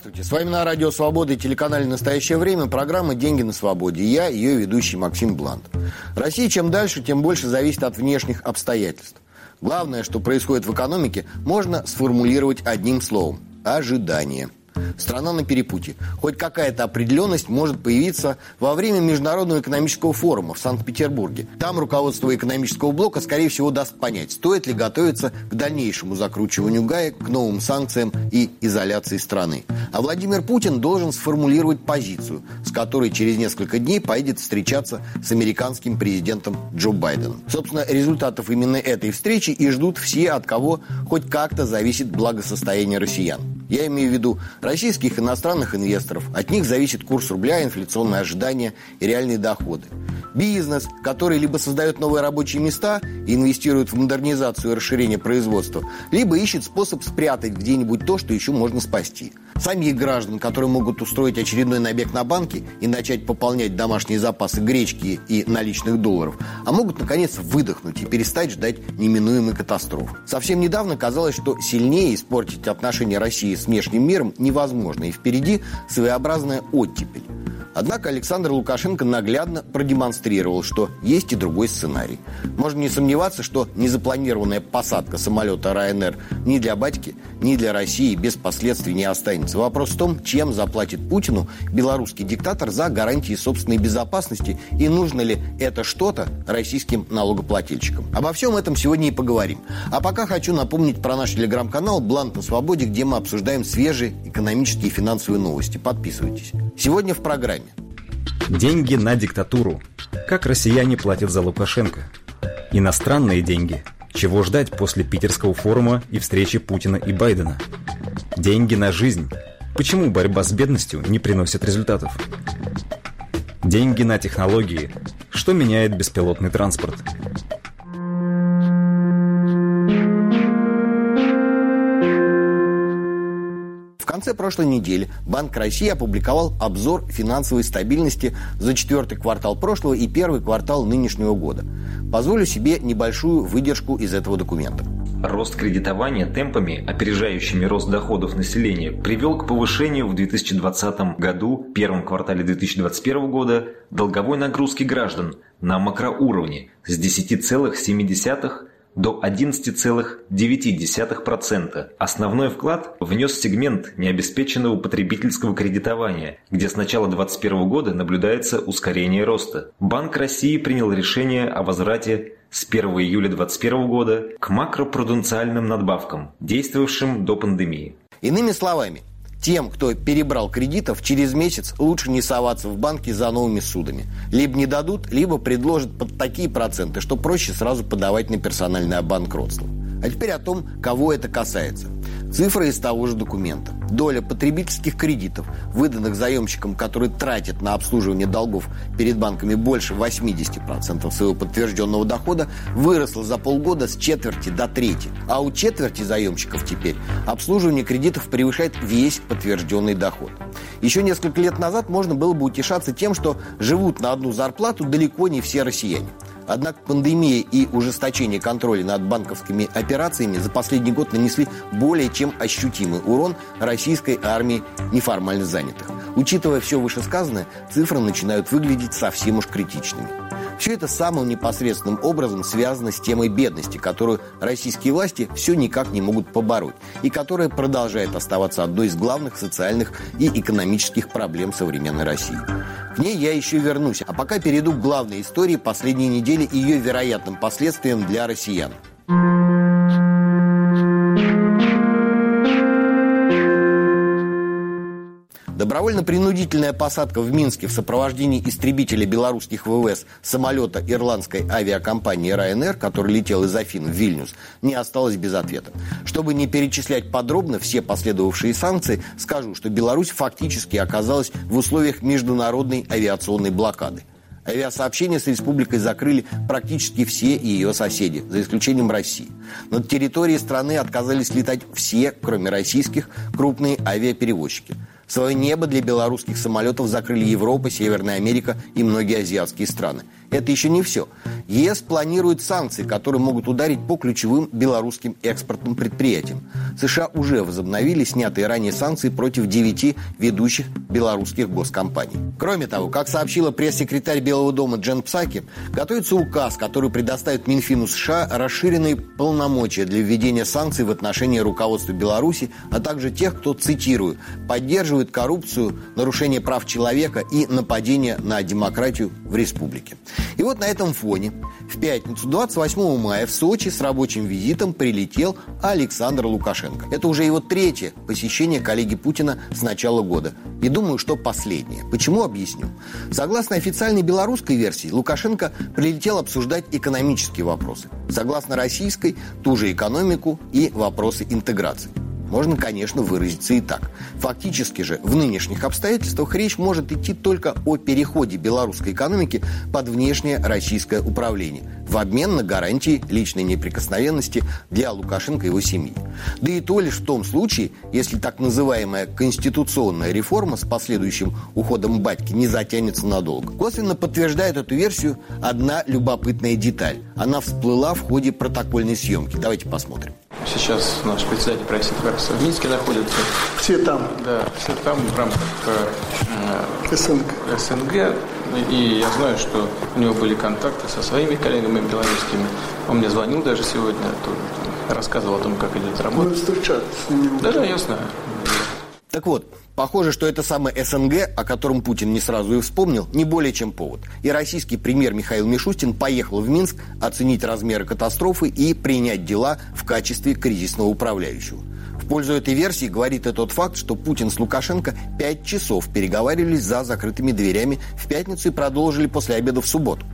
Здравствуйте, с вами на Радио Свобода и телеканале «Настоящее время» программа «Деньги на свободе». Я, ее ведущий Максим Блант. Россия чем дальше, тем больше зависит от внешних обстоятельств. Главное, что происходит в экономике, можно сформулировать одним словом – ожидание – Страна на перепутье. Хоть какая-то определенность может появиться во время Международного экономического форума в Санкт-Петербурге. Там руководство экономического блока, скорее всего, даст понять, стоит ли готовиться к дальнейшему закручиванию гаек, к новым санкциям и изоляции страны. А Владимир Путин должен сформулировать позицию, с которой через несколько дней поедет встречаться с американским президентом Джо Байденом. Собственно, результатов именно этой встречи и ждут все, от кого хоть как-то зависит благосостояние россиян. Я имею в виду российских иностранных инвесторов. От них зависит курс рубля, инфляционные ожидания и реальные доходы. Бизнес, который либо создает новые рабочие места и инвестирует в модернизацию и расширение производства, либо ищет способ спрятать где-нибудь то, что еще можно спасти. Самих граждан, которые могут устроить очередной набег на банки и начать пополнять домашние запасы гречки и наличных долларов, а могут, наконец, выдохнуть и перестать ждать неминуемой катастрофы. Совсем недавно казалось, что сильнее испортить отношения России с внешним миром невозможно, и впереди своеобразная оттепель. Однако Александр Лукашенко наглядно продемонстрировал, что есть и другой сценарий. Можно не сомневаться, что незапланированная посадка самолета РАНР ни для батьки, ни для России без последствий не останется. Вопрос в том, чем заплатит Путину белорусский диктатор за гарантии собственной безопасности и нужно ли это что-то российским налогоплательщикам. Обо всем этом сегодня и поговорим. А пока хочу напомнить про наш телеграм-канал «Блант на свободе», где мы обсуждаем свежие экономические и финансовые новости. Подписывайтесь. Сегодня в программе Деньги на диктатуру. Как россияне платят за Лукашенко. Иностранные деньги. Чего ждать после питерского форума и встречи Путина и Байдена? Деньги на жизнь. Почему борьба с бедностью не приносит результатов? Деньги на технологии. Что меняет беспилотный транспорт? Конце прошлой недели Банк России опубликовал обзор финансовой стабильности за четвертый квартал прошлого и первый квартал нынешнего года. Позволю себе небольшую выдержку из этого документа. Рост кредитования темпами, опережающими рост доходов населения, привел к повышению в 2020 году, первом квартале 2021 года, долговой нагрузки граждан на макроуровне с 10,7 до 11,9%. Основной вклад внес сегмент необеспеченного потребительского кредитования, где с начала 2021 года наблюдается ускорение роста. Банк России принял решение о возврате с 1 июля 2021 года к макропруденциальным надбавкам, действовавшим до пандемии. Иными словами, тем, кто перебрал кредитов, через месяц лучше не соваться в банки за новыми судами. Либо не дадут, либо предложат под такие проценты, что проще сразу подавать на персональное банкротство. А теперь о том, кого это касается – Цифры из того же документа. Доля потребительских кредитов, выданных заемщикам, которые тратят на обслуживание долгов перед банками больше 80% своего подтвержденного дохода, выросла за полгода с четверти до трети. А у четверти заемщиков теперь обслуживание кредитов превышает весь подтвержденный доход. Еще несколько лет назад можно было бы утешаться тем, что живут на одну зарплату далеко не все россияне. Однако пандемия и ужесточение контроля над банковскими операциями за последний год нанесли более чем ощутимый урон российской армии неформально занятых. Учитывая все вышесказанное, цифры начинают выглядеть совсем уж критичными. Все это самым непосредственным образом связано с темой бедности, которую российские власти все никак не могут побороть, и которая продолжает оставаться одной из главных социальных и экономических проблем современной России. Ней я еще вернусь, а пока перейду к главной истории последней недели и ее вероятным последствиям для россиян. Добровольно-принудительная посадка в Минске в сопровождении истребителя белорусских ВВС самолета ирландской авиакомпании Ryanair, который летел из Афин в Вильнюс, не осталась без ответа. Чтобы не перечислять подробно все последовавшие санкции, скажу, что Беларусь фактически оказалась в условиях международной авиационной блокады. Авиасообщение с республикой закрыли практически все ее соседи, за исключением России. Над территорией страны отказались летать все, кроме российских, крупные авиаперевозчики – Свое небо для белорусских самолетов закрыли Европа, Северная Америка и многие азиатские страны. Это еще не все. ЕС планирует санкции, которые могут ударить по ключевым белорусским экспортным предприятиям. США уже возобновили снятые ранее санкции против девяти ведущих белорусских госкомпаний. Кроме того, как сообщила пресс-секретарь Белого дома Джен Псаки, готовится указ, который предоставит Минфину США расширенные полномочия для введения санкций в отношении руководства Беларуси, а также тех, кто, цитирую, поддерживает коррупцию, нарушение прав человека и нападение на демократию в республике. И вот на этом фоне в пятницу 28 мая в Сочи с рабочим визитом прилетел Александр Лукашенко. Это уже его третье посещение коллеги Путина с начала года. И думаю, что последнее. Почему объясню? Согласно официальной белорусской версии, Лукашенко прилетел обсуждать экономические вопросы. Согласно российской, ту же экономику и вопросы интеграции. Можно, конечно, выразиться и так. Фактически же в нынешних обстоятельствах речь может идти только о переходе белорусской экономики под внешнее российское управление в обмен на гарантии личной неприкосновенности для Лукашенко и его семьи. Да и то лишь в том случае, если так называемая конституционная реформа с последующим уходом батьки не затянется надолго. Косвенно подтверждает эту версию одна любопытная деталь. Она всплыла в ходе протокольной съемки. Давайте посмотрим. Сейчас наш председатель правительства в Минске находится. Все там? Да, все там в рамках э, СНГ. СНГ. И я знаю, что у него были контакты со своими коллегами белорусскими. Он мне звонил даже сегодня, рассказывал о том, как идет работа. Мы встречались с ним. Да, да, я знаю. Так вот, похоже, что это самое СНГ, о котором Путин не сразу и вспомнил, не более чем повод. И российский премьер Михаил Мишустин поехал в Минск оценить размеры катастрофы и принять дела в качестве кризисного управляющего. Пользу этой версии говорит и тот факт, что Путин с Лукашенко пять часов переговаривались за закрытыми дверями в пятницу и продолжили после обеда в субботу.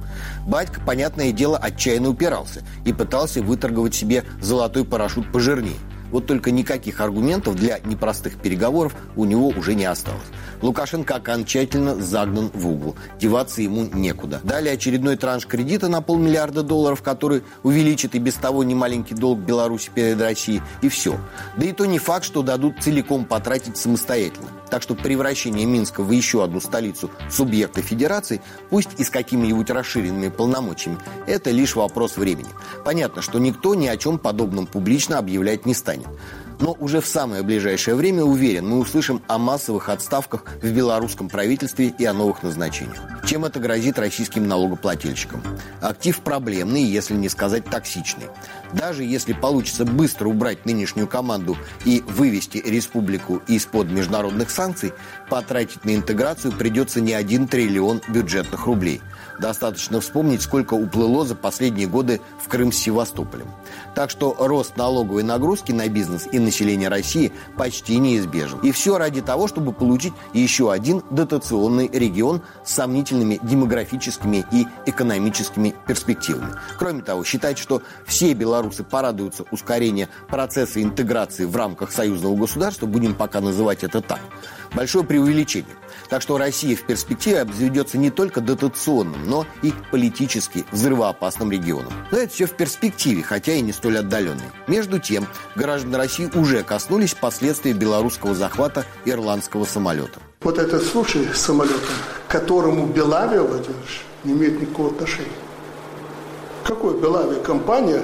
Батька, понятное дело, отчаянно упирался и пытался выторговать себе золотой парашют пожирнее – вот только никаких аргументов для непростых переговоров у него уже не осталось. Лукашенко окончательно загнан в угол. Деваться ему некуда. Далее очередной транш кредита на полмиллиарда долларов, который увеличит и без того немаленький долг Беларуси перед Россией. И все. Да и то не факт, что дадут целиком потратить самостоятельно. Так что превращение Минска в еще одну столицу субъекта федерации, пусть и с какими-нибудь расширенными полномочиями, это лишь вопрос времени. Понятно, что никто ни о чем подобном публично объявлять не станет. Но уже в самое ближайшее время, уверен, мы услышим о массовых отставках в белорусском правительстве и о новых назначениях. Чем это грозит российским налогоплательщикам? Актив проблемный, если не сказать токсичный. Даже если получится быстро убрать нынешнюю команду и вывести республику из-под международных санкций, потратить на интеграцию придется не один триллион бюджетных рублей – Достаточно вспомнить, сколько уплыло за последние годы в Крым с Севастополем. Так что рост налоговой нагрузки на бизнес и население России почти неизбежен. И все ради того, чтобы получить еще один дотационный регион с сомнительными демографическими и экономическими перспективами. Кроме того, считать, что все белорусы порадуются ускорению процесса интеграции в рамках союзного государства, будем пока называть это так, большое преувеличение. Так что Россия в перспективе обзаведется не только дотационным, но и политически взрывоопасным регионом. Но это все в перспективе, хотя и не столь отдаленной. Между тем, граждане России уже коснулись последствий белорусского захвата ирландского самолета. Вот этот случай с самолетом, к которому Белавия, Владимирович, не имеет никакого отношения. Какой Белавия компания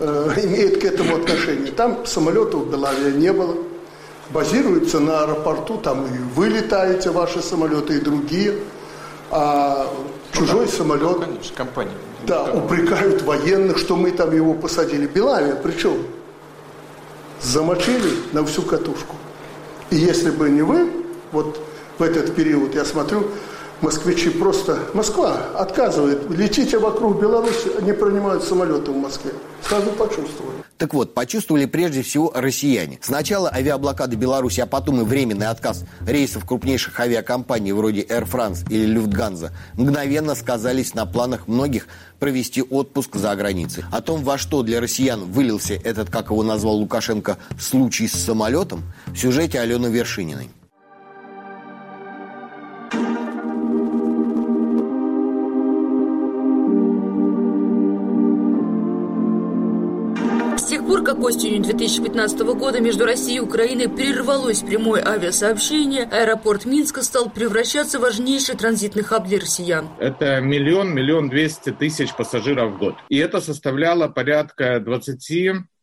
э, имеет к этому отношение? Там самолетов Белавия не было базируется на аэропорту, там и вы летаете, ваши самолеты, и другие. А чужой ну, да, самолет... конечно, компания. Да, упрекают военных, что мы там его посадили. Белавия, причем замочили на всю катушку. И если бы не вы, вот в этот период, я смотрю, москвичи просто... Москва отказывает. Летите вокруг Беларуси, не принимают самолеты в Москве. Сразу почувствовали. Так вот, почувствовали прежде всего россияне. Сначала авиаблокада Беларуси, а потом и временный отказ рейсов крупнейших авиакомпаний вроде Air France или Люфтганза мгновенно сказались на планах многих провести отпуск за границей. О том, во что для россиян вылился этот, как его назвал Лукашенко, случай с самолетом, в сюжете Алены Вершининой. Как осенью 2015 года между Россией и Украиной прервалось прямое авиасообщение, аэропорт Минска стал превращаться в важнейший транзитный хаб для россиян. Это миллион, миллион двести тысяч пассажиров в год. И это составляло порядка 20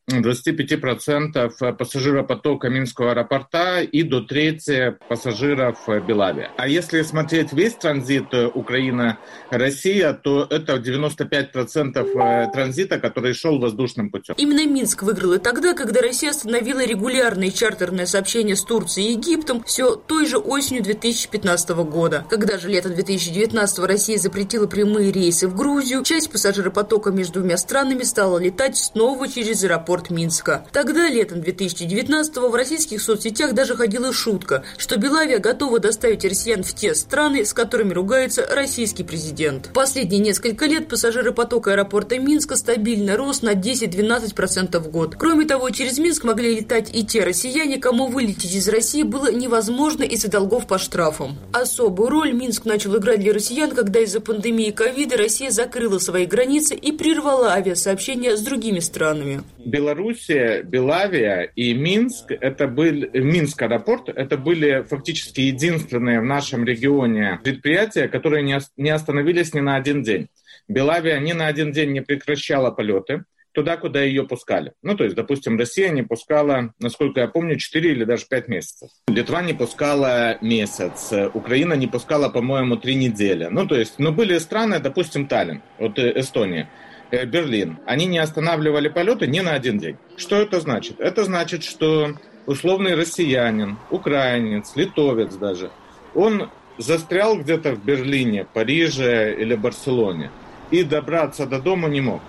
25% пассажиропотока Минского аэропорта и до трети пассажиров Белавия. А если смотреть весь транзит Украина-Россия, то это 95% транзита, который шел воздушным путем. Именно Минск выиграл и тогда, когда Россия остановила регулярные чартерные сообщения с Турцией и Египтом все той же осенью 2015 года. Когда же летом 2019 Россия запретила прямые рейсы в Грузию, часть пассажиропотока между двумя странами стала летать снова через аэропорт аэропорт Минска. Тогда, летом 2019-го, в российских соцсетях даже ходила шутка, что Белавия готова доставить россиян в те страны, с которыми ругается российский президент. Последние несколько лет пассажиры потока аэропорта Минска стабильно рос на 10-12% в год. Кроме того, через Минск могли летать и те россияне, кому вылететь из России было невозможно из-за долгов по штрафам. Особую роль Минск начал играть для россиян, когда из-за пандемии ковида Россия закрыла свои границы и прервала авиасообщения с другими странами. Белоруссия, Белавия и Минск, это был, Минск аэропорт, это были фактически единственные в нашем регионе предприятия, которые не, остановились ни на один день. Белавия ни на один день не прекращала полеты туда, куда ее пускали. Ну, то есть, допустим, Россия не пускала, насколько я помню, 4 или даже 5 месяцев. Литва не пускала месяц, Украина не пускала, по-моему, 3 недели. Ну, то есть, ну, были страны, допустим, Таллин, вот э, Эстония. Э, Берлин, они не останавливали полеты ни на один день. Что это значит? Это значит, что условный россиянин, украинец, литовец даже, он застрял где-то в Берлине, Париже или Барселоне и добраться до дома не мог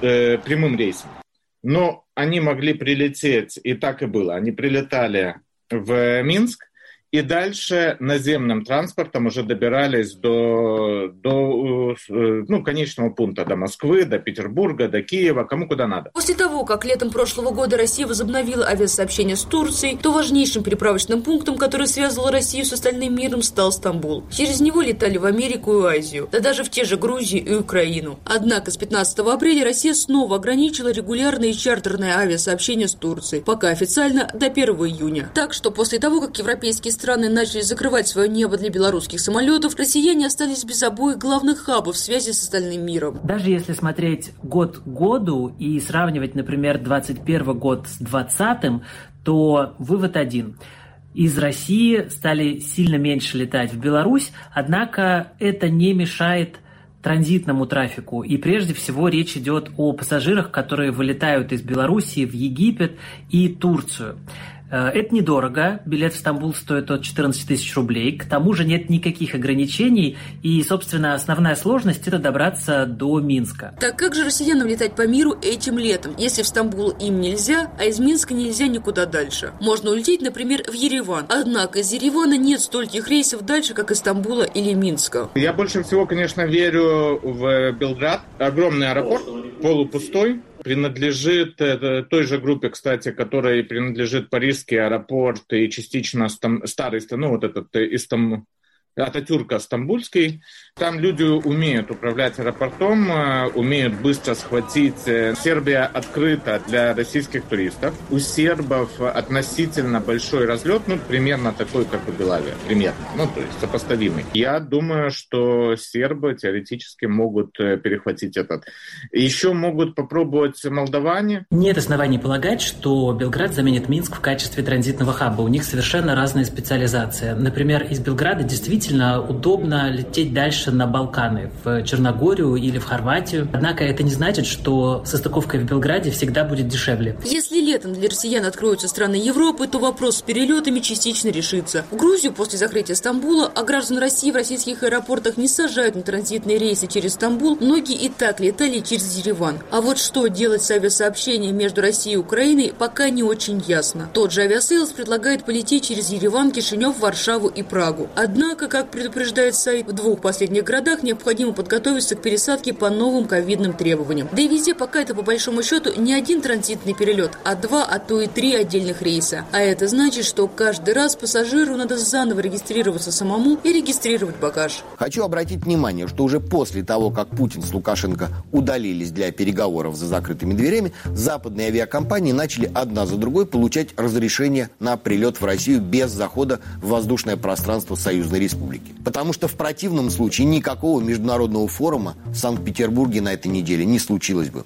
э, прямым рейсом. Но они могли прилететь, и так и было. Они прилетали в Минск, и дальше наземным транспортом уже добирались до, до ну, конечного пункта, до Москвы, до Петербурга, до Киева, кому куда надо. После того, как летом прошлого года Россия возобновила авиасообщение с Турцией, то важнейшим переправочным пунктом, который связывал Россию с остальным миром, стал Стамбул. Через него летали в Америку и Азию, да даже в те же Грузию и Украину. Однако с 15 апреля Россия снова ограничила регулярные чартерные авиасообщения с Турцией, пока официально до 1 июня. Так что после того, как европейские страны начали закрывать свое небо для белорусских самолетов, россияне остались без обоих главных хабов связи с остальным миром. Даже если смотреть год к году и сравнивать, например, 21 год с 20 то вывод один – из России стали сильно меньше летать в Беларусь, однако это не мешает транзитному трафику. И прежде всего речь идет о пассажирах, которые вылетают из Беларуси в Египет и Турцию. Э, это недорого. Билет в Стамбул стоит от 14 тысяч рублей. К тому же нет никаких ограничений. И, собственно, основная сложность – это добраться до Минска. Так как же россиянам летать по миру этим летом, если в Стамбул им нельзя, а из Минска нельзя никуда дальше? Можно улететь, например, в Ереван. Однако из Еревана нет стольких рейсов дальше, как из Стамбула или Минска. Я больше всего, конечно, верю в Белград. Огромный аэропорт, полупустой принадлежит э, той же группе, кстати, которой принадлежит Парижский аэропорт и частично старый, ну вот этот э, Истам, Ататюрка Стамбульский. Там люди умеют управлять аэропортом, э, умеют быстро схватить. Э, Сербия открыта для российских туристов. У сербов относительно большой разлет, ну, примерно такой, как у Белавия. Примерно. Ну, то есть сопоставимый. Я думаю, что сербы теоретически могут э, перехватить этот. Еще могут попробовать молдаване. Нет оснований полагать, что Белград заменит Минск в качестве транзитного хаба. У них совершенно разная специализация. Например, из Белграда действительно действительно удобно лететь дальше на Балканы, в Черногорию или в Хорватию. Однако это не значит, что состыковка в Белграде всегда будет дешевле. Если летом для россиян откроются страны Европы, то вопрос с перелетами частично решится. В Грузию после закрытия Стамбула, а граждан России в российских аэропортах не сажают на транзитные рейсы через Стамбул, многие и так летали через Ереван. А вот что делать с авиасообщением между Россией и Украиной, пока не очень ясно. Тот же Aviasales предлагает полететь через Ереван, Кишинев, Варшаву и Прагу. Однако, Как предупреждает сайт, в двух последних городах необходимо подготовиться к пересадке по новым ковидным требованиям. Да и везде пока это по большому счету не один транзитный перелет, а два, а то и три отдельных рейса. А это значит, что каждый раз пассажиру надо заново регистрироваться самому и регистрировать багаж. Хочу обратить внимание, что уже после того, как Путин с Лукашенко удалились для переговоров за закрытыми дверями, западные авиакомпании начали одна за другой получать разрешение на прилет в Россию без захода в воздушное пространство Союзной Республики. Потому что в противном случае никакого международного форума в Санкт-Петербурге на этой неделе не случилось бы.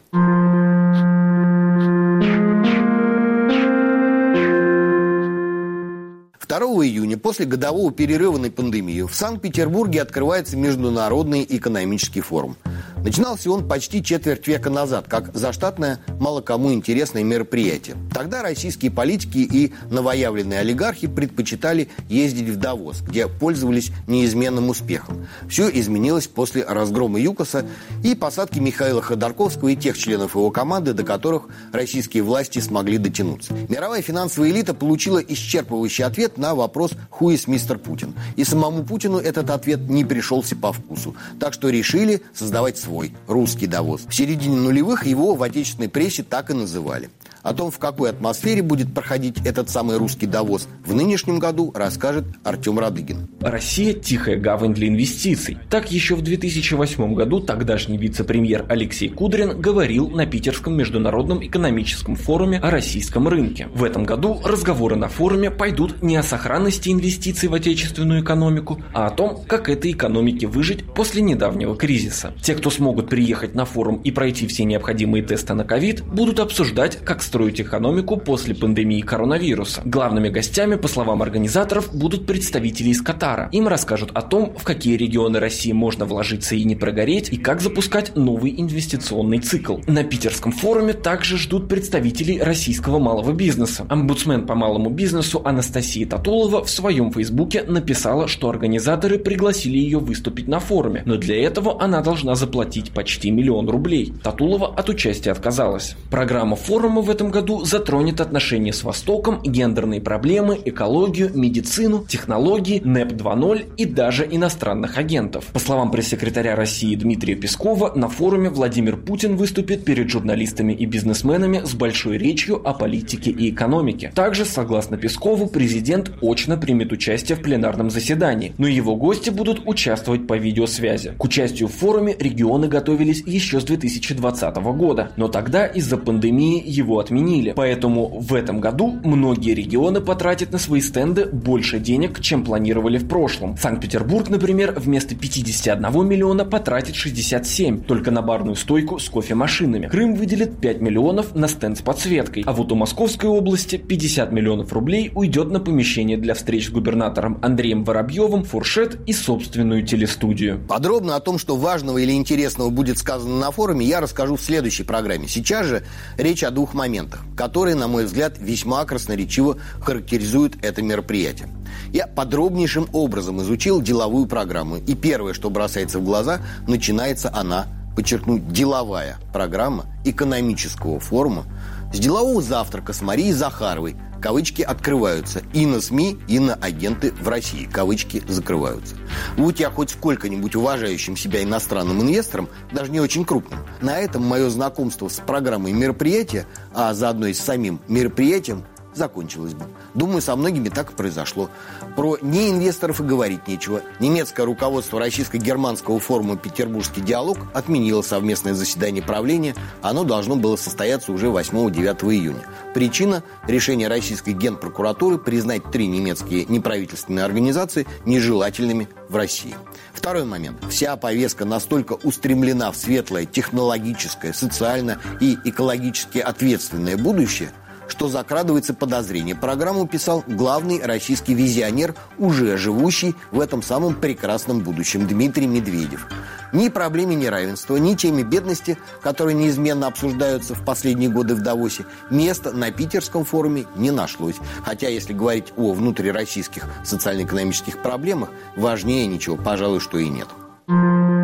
2 июня, после годового перерыва на пандемию, в Санкт-Петербурге открывается Международный экономический форум. Начинался он почти четверть века назад, как заштатное, мало кому интересное мероприятие. Тогда российские политики и новоявленные олигархи предпочитали ездить в Давос, где пользовались неизменным успехом. Все изменилось после разгрома ЮКОСа и посадки Михаила Ходорковского и тех членов его команды, до которых российские власти смогли дотянуться. Мировая финансовая элита получила исчерпывающий ответ на вопрос «Who is мистер Путин?». И самому Путину этот ответ не пришелся по вкусу. Так что решили создавать свой русский довоз. В середине нулевых его в отечественной прессе так и называли. О том, в какой атмосфере будет проходить этот самый русский довоз в нынешнем году, расскажет Артем Радыгин. Россия – тихая гавань для инвестиций. Так еще в 2008 году тогдашний вице-премьер Алексей Кудрин говорил на Питерском международном экономическом форуме о российском рынке. В этом году разговоры на форуме пойдут не о сохранности инвестиций в отечественную экономику, а о том, как этой экономике выжить после недавнего кризиса. Те, кто смогут приехать на форум и пройти все необходимые тесты на ковид, будут обсуждать, как строить экономику после пандемии коронавируса. Главными гостями, по словам организаторов, будут представители из Катара. Им расскажут о том, в какие регионы России можно вложиться и не прогореть, и как запускать новый инвестиционный цикл. На питерском форуме также ждут представителей российского малого бизнеса. Омбудсмен по малому бизнесу Анастасия Татулова в своем фейсбуке написала, что организаторы пригласили ее выступить на форуме, но для этого она должна заплатить почти миллион рублей. Татулова от участия отказалась. Программа форума в этом этом году затронет отношения с Востоком, гендерные проблемы, экологию, медицину, технологии, НЭП 2.0 и даже иностранных агентов. По словам пресс-секретаря России Дмитрия Пескова, на форуме Владимир Путин выступит перед журналистами и бизнесменами с большой речью о политике и экономике. Также, согласно Пескову, президент очно примет участие в пленарном заседании, но его гости будут участвовать по видеосвязи. К участию в форуме регионы готовились еще с 2020 года, но тогда из-за пандемии его отменили отменили. Поэтому в этом году многие регионы потратят на свои стенды больше денег, чем планировали в прошлом. Санкт-Петербург, например, вместо 51 миллиона потратит 67 только на барную стойку с кофемашинами. Крым выделит 5 миллионов на стенд с подсветкой, а вот у Московской области 50 миллионов рублей уйдет на помещение для встреч с губернатором Андреем Воробьевым, фуршет и собственную телестудию. Подробно о том, что важного или интересного будет сказано на форуме, я расскажу в следующей программе. Сейчас же речь о двух моментах моментах, которые, на мой взгляд, весьма красноречиво характеризуют это мероприятие. Я подробнейшим образом изучил деловую программу, и первое, что бросается в глаза, начинается она, подчеркну, деловая программа экономического форума с делового завтрака с Марией Захаровой, кавычки открываются, и на СМИ, и на агенты в России, кавычки закрываются. Будь я хоть сколько-нибудь уважающим себя иностранным инвестором, даже не очень крупным, на этом мое знакомство с программой мероприятия, а заодно и с самим мероприятием, закончилось бы. Думаю, со многими так и произошло. Про неинвесторов и говорить нечего. Немецкое руководство российско-германского форума «Петербургский диалог» отменило совместное заседание правления. Оно должно было состояться уже 8-9 июня. Причина – решение российской генпрокуратуры признать три немецкие неправительственные организации нежелательными в России. Второй момент. Вся повестка настолько устремлена в светлое, технологическое, социально и экологически ответственное будущее – что закрадывается подозрение. Программу писал главный российский визионер, уже живущий в этом самом прекрасном будущем, Дмитрий Медведев. Ни проблеме неравенства, ни теме бедности, которые неизменно обсуждаются в последние годы в Давосе, места на питерском форуме не нашлось. Хотя, если говорить о внутрироссийских социально-экономических проблемах, важнее ничего, пожалуй, что и нет. 20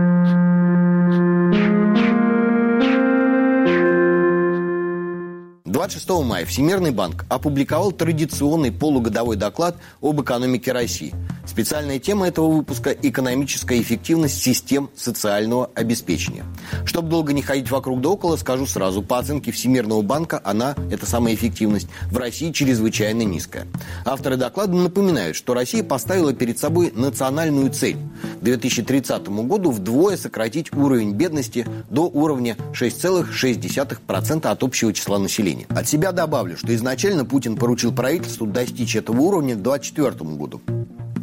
26 мая Всемирный банк опубликовал традиционный полугодовой доклад об экономике России. Специальная тема этого выпуска – экономическая эффективность систем социального обеспечения. Чтобы долго не ходить вокруг да около, скажу сразу, по оценке Всемирного банка, она, эта самая эффективность, в России чрезвычайно низкая. Авторы доклада напоминают, что Россия поставила перед собой национальную цель – к 2030 году вдвое сократить уровень бедности до уровня 6,6% от общего числа населения. От себя добавлю, что изначально Путин поручил правительству достичь этого уровня к 2024 году.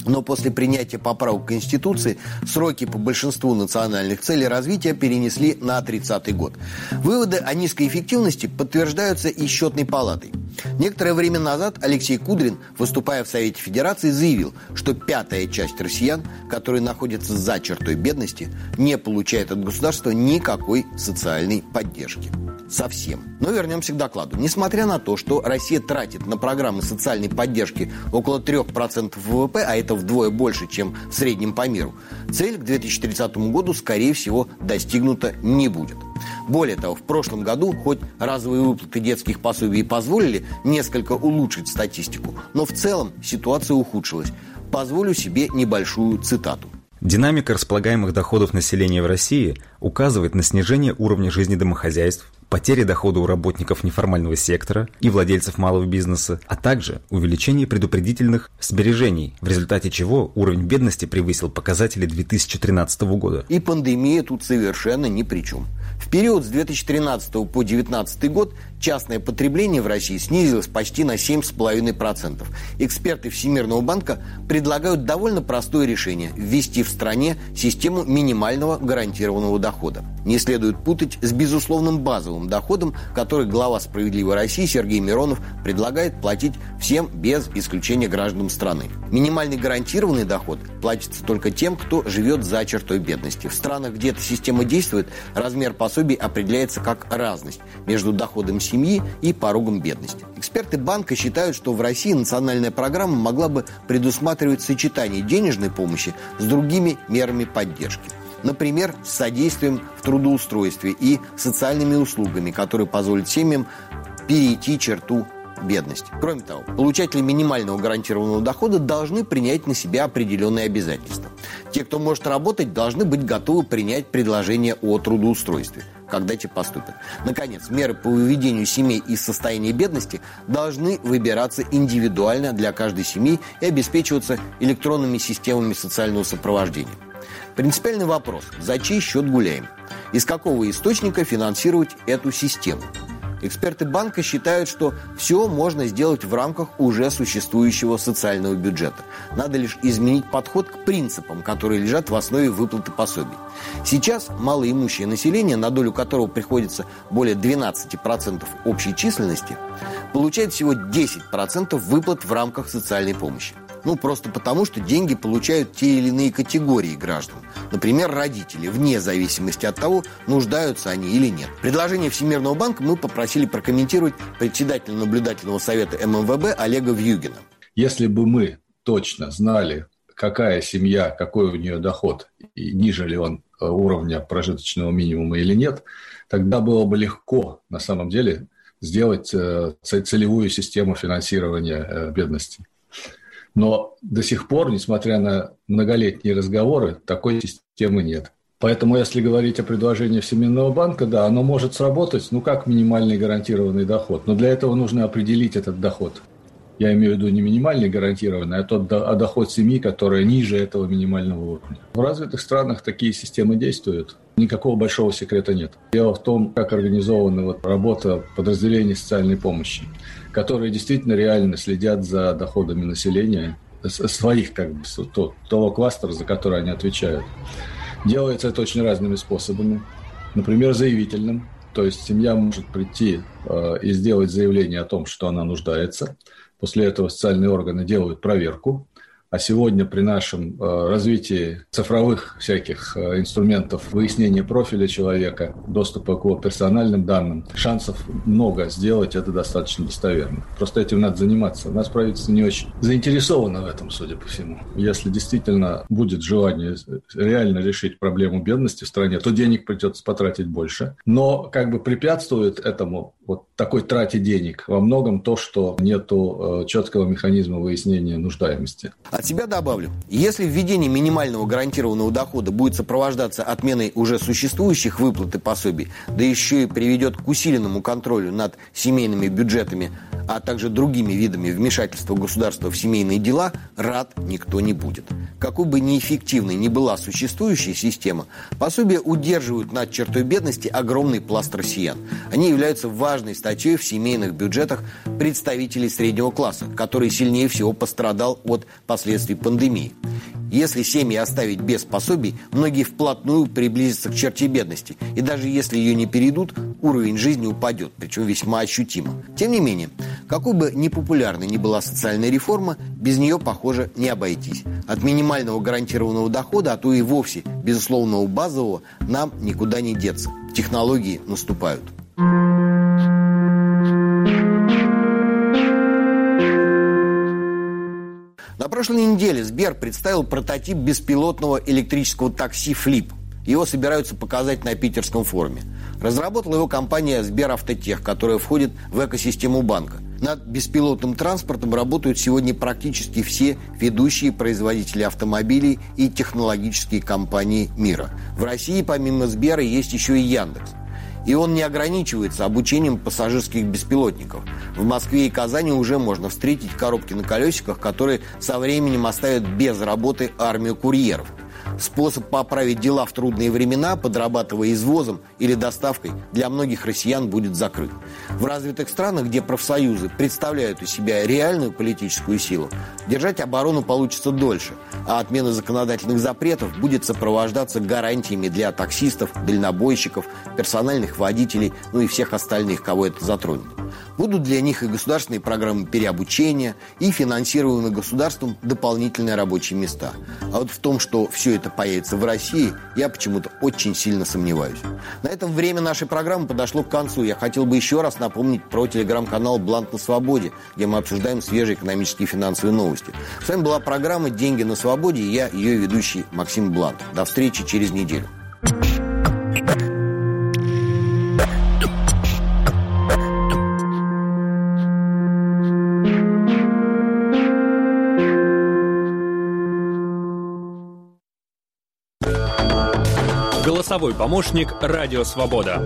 Но после принятия поправок Конституции сроки по большинству национальных целей развития перенесли на 30-й год. Выводы о низкой эффективности подтверждаются и счетной палатой. Некоторое время назад Алексей Кудрин, выступая в Совете Федерации, заявил, что пятая часть россиян, которые находятся за чертой бедности, не получает от государства никакой социальной поддержки совсем. Но вернемся к докладу. Несмотря на то, что Россия тратит на программы социальной поддержки около 3% ВВП, а это вдвое больше, чем в среднем по миру, цель к 2030 году, скорее всего, достигнута не будет. Более того, в прошлом году хоть разовые выплаты детских пособий и позволили несколько улучшить статистику, но в целом ситуация ухудшилась. Позволю себе небольшую цитату. Динамика располагаемых доходов населения в России указывает на снижение уровня жизни домохозяйств, потери дохода у работников неформального сектора и владельцев малого бизнеса, а также увеличение предупредительных сбережений, в результате чего уровень бедности превысил показатели 2013 года. И пандемия тут совершенно ни при чем. В период с 2013 по 2019 год частное потребление в России снизилось почти на 7,5%. Эксперты Всемирного банка предлагают довольно простое решение – ввести в стране систему минимального гарантированного дохода. Не следует путать с безусловным базовым доходом, который глава «Справедливой России» Сергей Миронов предлагает платить всем без исключения гражданам страны. Минимальный гарантированный доход платится только тем, кто живет за чертой бедности. В странах, где эта система действует, размер пособий определяется как разность между доходом семьи и порогом бедности. Эксперты банка считают, что в России национальная программа могла бы предусматривать сочетание денежной помощи с другими мерами поддержки. Например, с содействием в трудоустройстве и социальными услугами, которые позволят семьям перейти черту бедности. Кроме того, получатели минимального гарантированного дохода должны принять на себя определенные обязательства. Те, кто может работать, должны быть готовы принять предложение о трудоустройстве когда те поступят. Наконец, меры по выведению семей из состояния бедности должны выбираться индивидуально для каждой семьи и обеспечиваться электронными системами социального сопровождения. Принципиальный вопрос – за чей счет гуляем? Из какого источника финансировать эту систему? Эксперты банка считают, что все можно сделать в рамках уже существующего социального бюджета. Надо лишь изменить подход к принципам, которые лежат в основе выплаты пособий. Сейчас малоимущее население, на долю которого приходится более 12% общей численности, получает всего 10% выплат в рамках социальной помощи. Ну, просто потому, что деньги получают те или иные категории граждан. Например, родители, вне зависимости от того, нуждаются они или нет. Предложение Всемирного банка мы попросили прокомментировать председателя наблюдательного совета ММВБ Олега Вьюгина. Если бы мы точно знали, какая семья, какой у нее доход, и ниже ли он э, уровня прожиточного минимума или нет, тогда было бы легко, на самом деле, сделать э, целевую систему финансирования э, бедности. Но до сих пор, несмотря на многолетние разговоры, такой системы нет. Поэтому, если говорить о предложении Всемирного банка, да, оно может сработать, ну, как минимальный гарантированный доход. Но для этого нужно определить этот доход. Я имею в виду не минимальный гарантированный, а тот а доход семьи, которая ниже этого минимального уровня. В развитых странах такие системы действуют. Никакого большого секрета нет. Дело в том, как организована вот работа подразделений социальной помощи которые действительно реально следят за доходами населения, своих как бы, того кластера, за который они отвечают. Делается это очень разными способами. Например, заявительным. То есть семья может прийти э, и сделать заявление о том, что она нуждается. После этого социальные органы делают проверку. А сегодня при нашем э, развитии цифровых всяких э, инструментов выяснения профиля человека, доступа к его персональным данным, шансов много сделать это достаточно достоверно. Просто этим надо заниматься. У нас правительство не очень заинтересовано в этом, судя по всему. Если действительно будет желание реально решить проблему бедности в стране, то денег придется потратить больше. Но как бы препятствует этому вот такой трате денег. Во многом то, что нету э, четкого механизма выяснения нуждаемости. От себя добавлю. Если введение минимального гарантированного дохода будет сопровождаться отменой уже существующих выплат и пособий, да еще и приведет к усиленному контролю над семейными бюджетами, а также другими видами вмешательства государства в семейные дела, рад никто не будет. Какой бы неэффективной ни была существующая система, пособия удерживают над чертой бедности огромный пласт россиян. Они являются важной статьей в семейных бюджетах представителей среднего класса, который сильнее всего пострадал от последствий пандемии. Если семьи оставить без пособий, многие вплотную приблизятся к черте бедности. И даже если ее не перейдут, уровень жизни упадет, причем весьма ощутимо. Тем не менее, какой бы непопулярной ни была социальная реформа, без нее, похоже, не обойтись. От минимального гарантированного дохода, а то и вовсе безусловного базового, нам никуда не деться. Технологии наступают. На прошлой неделе Сбер представил прототип беспилотного электрического такси «Флип». Его собираются показать на питерском форуме. Разработала его компания «Сберавтотех», которая входит в экосистему банка. Над беспилотным транспортом работают сегодня практически все ведущие производители автомобилей и технологические компании мира. В России помимо Сбера есть еще и Яндекс. И он не ограничивается обучением пассажирских беспилотников. В Москве и Казани уже можно встретить коробки на колесиках, которые со временем оставят без работы армию курьеров – Способ поправить дела в трудные времена, подрабатывая извозом или доставкой, для многих россиян будет закрыт. В развитых странах, где профсоюзы представляют у себя реальную политическую силу, держать оборону получится дольше, а отмена законодательных запретов будет сопровождаться гарантиями для таксистов, дальнобойщиков, персональных водителей, ну и всех остальных, кого это затронет. Будут для них и государственные программы переобучения, и финансируемые государством дополнительные рабочие места. А вот в том, что все это появится в России, я почему-то очень сильно сомневаюсь. На этом время нашей программы подошло к концу. Я хотел бы еще раз напомнить про телеграм-канал «Блант на свободе», где мы обсуждаем свежие экономические и финансовые новости. С вами была программа «Деньги на свободе» и я, ее ведущий Максим Блант. До встречи через неделю. Голосовой помощник «Радио Свобода».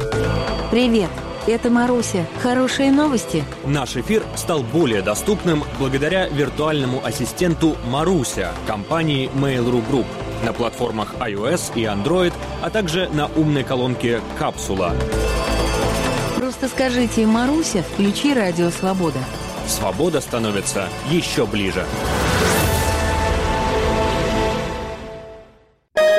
Привет, это Маруся. Хорошие новости? Наш эфир стал более доступным благодаря виртуальному ассистенту «Маруся» компании Mail.ru Group на платформах iOS и Android, а также на умной колонке «Капсула». Просто скажите «Маруся, включи «Радио Свобода». Свобода становится еще ближе.